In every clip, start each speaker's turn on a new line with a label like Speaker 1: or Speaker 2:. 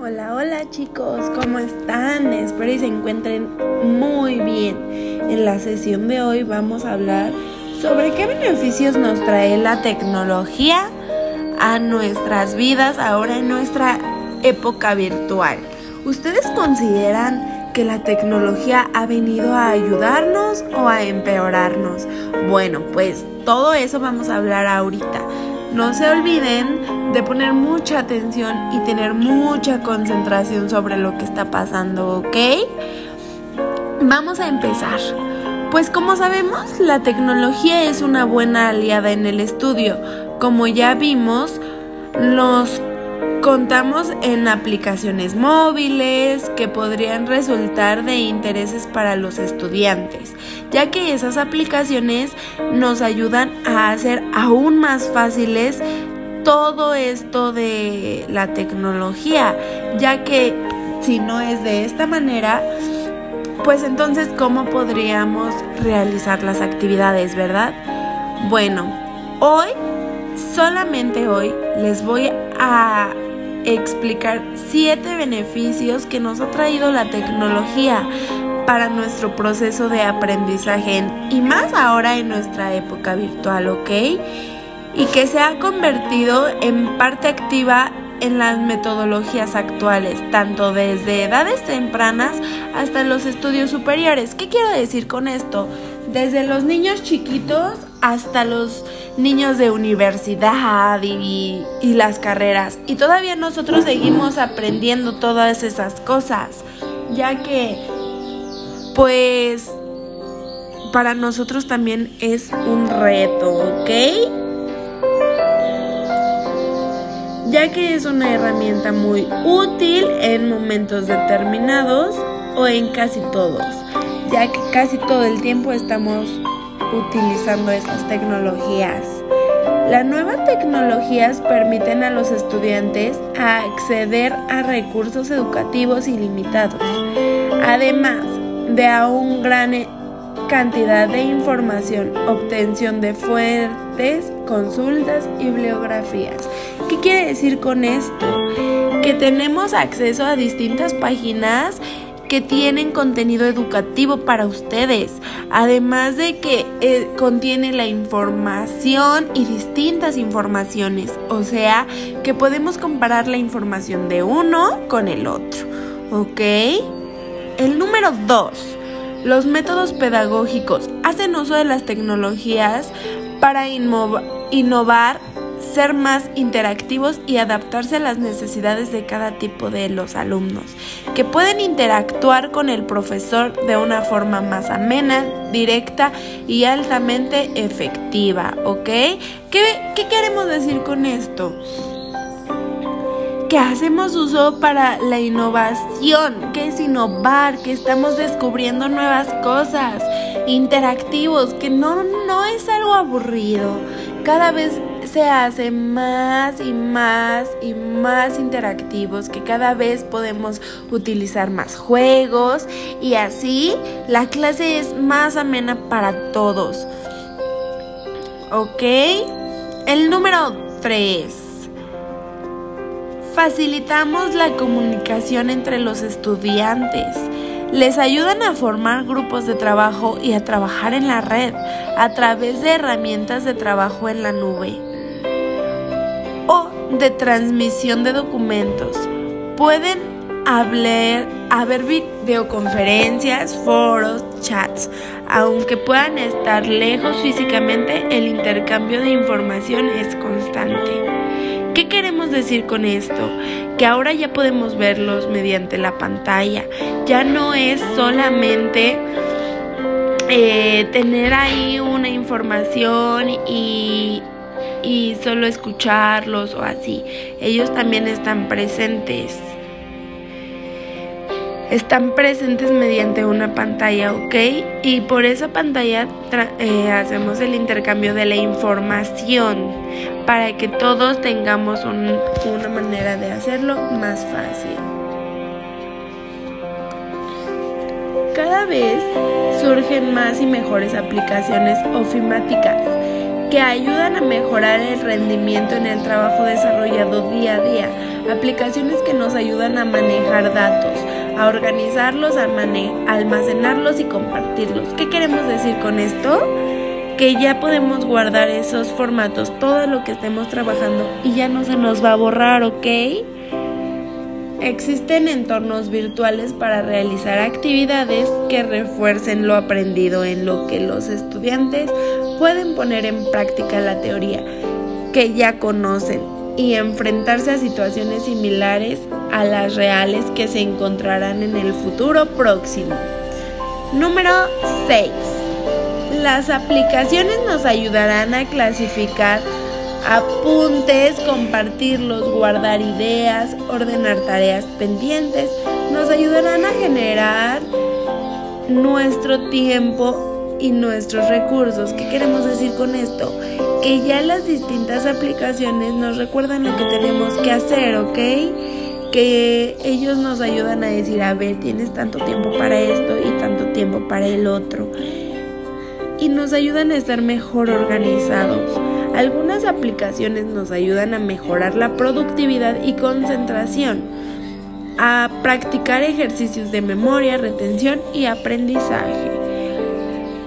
Speaker 1: Hola, hola chicos, ¿cómo están? Espero y se encuentren muy bien. En la sesión de hoy vamos a hablar sobre qué beneficios nos trae la tecnología a nuestras vidas ahora en nuestra época virtual. ¿Ustedes consideran que la tecnología ha venido a ayudarnos o a empeorarnos? Bueno, pues todo eso vamos a hablar ahorita. No se olviden de poner mucha atención y tener mucha concentración sobre lo que está pasando, ¿ok? Vamos a empezar. Pues como sabemos, la tecnología es una buena aliada en el estudio. Como ya vimos, los Contamos en aplicaciones móviles que podrían resultar de intereses para los estudiantes, ya que esas aplicaciones nos ayudan a hacer aún más fáciles todo esto de la tecnología, ya que si no es de esta manera, pues entonces ¿cómo podríamos realizar las actividades, verdad? Bueno, hoy, solamente hoy, les voy a explicar siete beneficios que nos ha traído la tecnología para nuestro proceso de aprendizaje y más ahora en nuestra época virtual, ¿ok? Y que se ha convertido en parte activa en las metodologías actuales, tanto desde edades tempranas hasta los estudios superiores. ¿Qué quiero decir con esto? Desde los niños chiquitos hasta los niños de universidad y, las carreras. Y todavía nosotros seguimos aprendiendo todas esas cosas, ya que pues para nosotros también es un reto, ¿ok? Ya que es una herramienta muy útil en momentos determinados o en casi todos, ya que casi todo el tiempo estamos utilizando estas tecnologías. Las nuevas tecnologías permiten a los estudiantes acceder a recursos educativos ilimitados, además de a una gran cantidad de información, obtención de fuentes, consultas y bibliografías. ¿Qué quiere decir con esto? Que tenemos acceso a distintas páginas que tienen contenido educativo para ustedes, además de que eh, contiene la información y distintas informaciones, o sea, que podemos comparar la información de uno con el otro, ¿ok? El número 2. Los métodos pedagógicos hacen uso de las tecnologías para innovar ser más interactivos y adaptarse a las necesidades de cada tipo de los alumnos, que pueden interactuar con el profesor de una forma más amena, directa y altamente efectiva, ¿ok? ¿Qué, qué queremos decir con esto? Que hacemos uso para la innovación, que es innovar, que estamos descubriendo nuevas cosas, interactivos, que no, no es algo aburrido. Cada vez se hace más y más y más interactivos, que cada vez podemos utilizar más juegos y así la clase es más amena para todos. ¿Ok? El número 3. Facilitamos la comunicación entre los estudiantes. Les ayudan a formar grupos de trabajo y a trabajar en la red a través de herramientas de trabajo en la nube o de transmisión de documentos. Pueden hablar, haber videoconferencias, foros, chats. Aunque puedan estar lejos físicamente, el intercambio de información es constante. ¿Qué queremos decir con esto? Que ahora ya podemos verlos mediante la pantalla. Ya no es solamente eh, tener ahí una información y y solo escucharlos o así. Ellos también están presentes. Están presentes mediante una pantalla, ¿ok? Y por esa pantalla eh, hacemos el intercambio de la información para que todos tengamos una manera de hacerlo más fácil. Cada vez surgen más y mejores aplicaciones ofimáticas que ayudan a mejorar el rendimiento en el trabajo desarrollado día a día, aplicaciones que nos ayudan a manejar datos, a organizarlos, a almacenarlos y compartirlos. ¿Qué queremos decir con esto? Que ya podemos guardar esos formatos, todo lo que estemos trabajando y ya no se nos va a borrar, ¿ok? Existen entornos virtuales para realizar actividades que refuercen lo aprendido en lo que los estudiantes pueden poner en práctica la teoría que ya conocen y enfrentarse a situaciones similares a las reales que se encontrarán en el futuro próximo. Número 6. Las aplicaciones nos ayudarán a clasificar apuntes, compartirlos, guardar ideas, ordenar tareas pendientes. Nos ayudarán a generar nuestro tiempo y nuestros recursos. ¿Qué queremos decir con esto? Que ya las distintas aplicaciones nos recuerdan lo que tenemos que hacer, ¿ok? Que ellos nos ayudan a decir, a ver, tienes tanto tiempo para esto y tanto tiempo para el otro. Y nos ayudan a estar mejor organizados. Algunas aplicaciones nos ayudan a mejorar la productividad y concentración, a practicar ejercicios de memoria, retención y aprendizaje.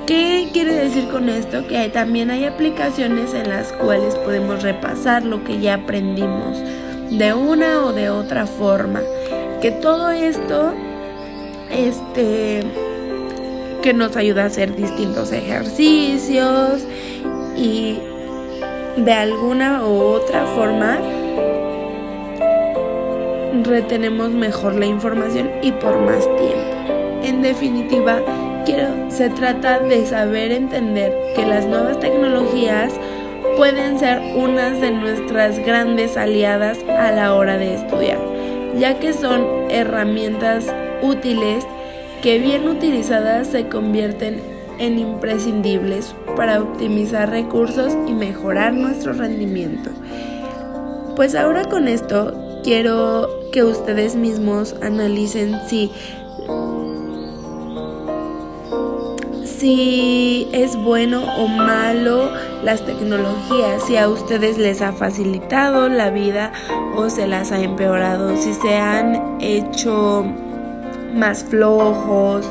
Speaker 1: ¿Qué quiere decir con esto? Que también hay aplicaciones en las cuales podemos repasar lo que ya aprendimos de una o de otra forma. Que todo esto, este, que nos ayuda a hacer distintos ejercicios y de alguna u otra forma retenemos mejor la información y por más tiempo. En definitiva, se trata de saber entender que las nuevas tecnologías pueden ser unas de nuestras grandes aliadas a la hora de estudiar, ya que son herramientas útiles que bien utilizadas se convierten en imprescindibles para optimizar recursos y mejorar nuestro rendimiento. Pues ahora con esto quiero que ustedes mismos analicen si si es bueno o malo las tecnologías, si a ustedes les ha facilitado la vida o se las ha empeorado, si se han hecho más flojos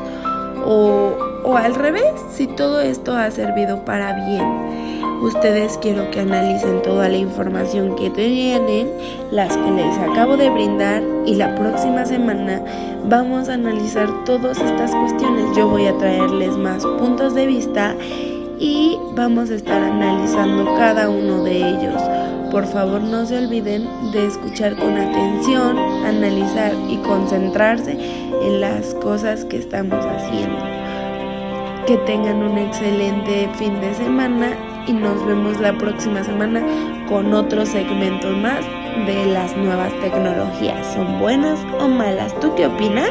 Speaker 1: o o al revés, si todo esto ha servido para bien. Ustedes quiero que analicen toda la información que tienen, las que les acabo de brindar y la próxima semana vamos a analizar todas estas cuestiones. Yo voy a traerles más puntos de vista y vamos a estar analizando cada uno de ellos. Por favor no se olviden de escuchar con atención, analizar y concentrarse en las cosas que estamos haciendo que tengan un excelente fin de semana y nos vemos la próxima semana con otro segmento más de las nuevas tecnologías. ¿Son buenas o malas? ¿Tú qué opinas?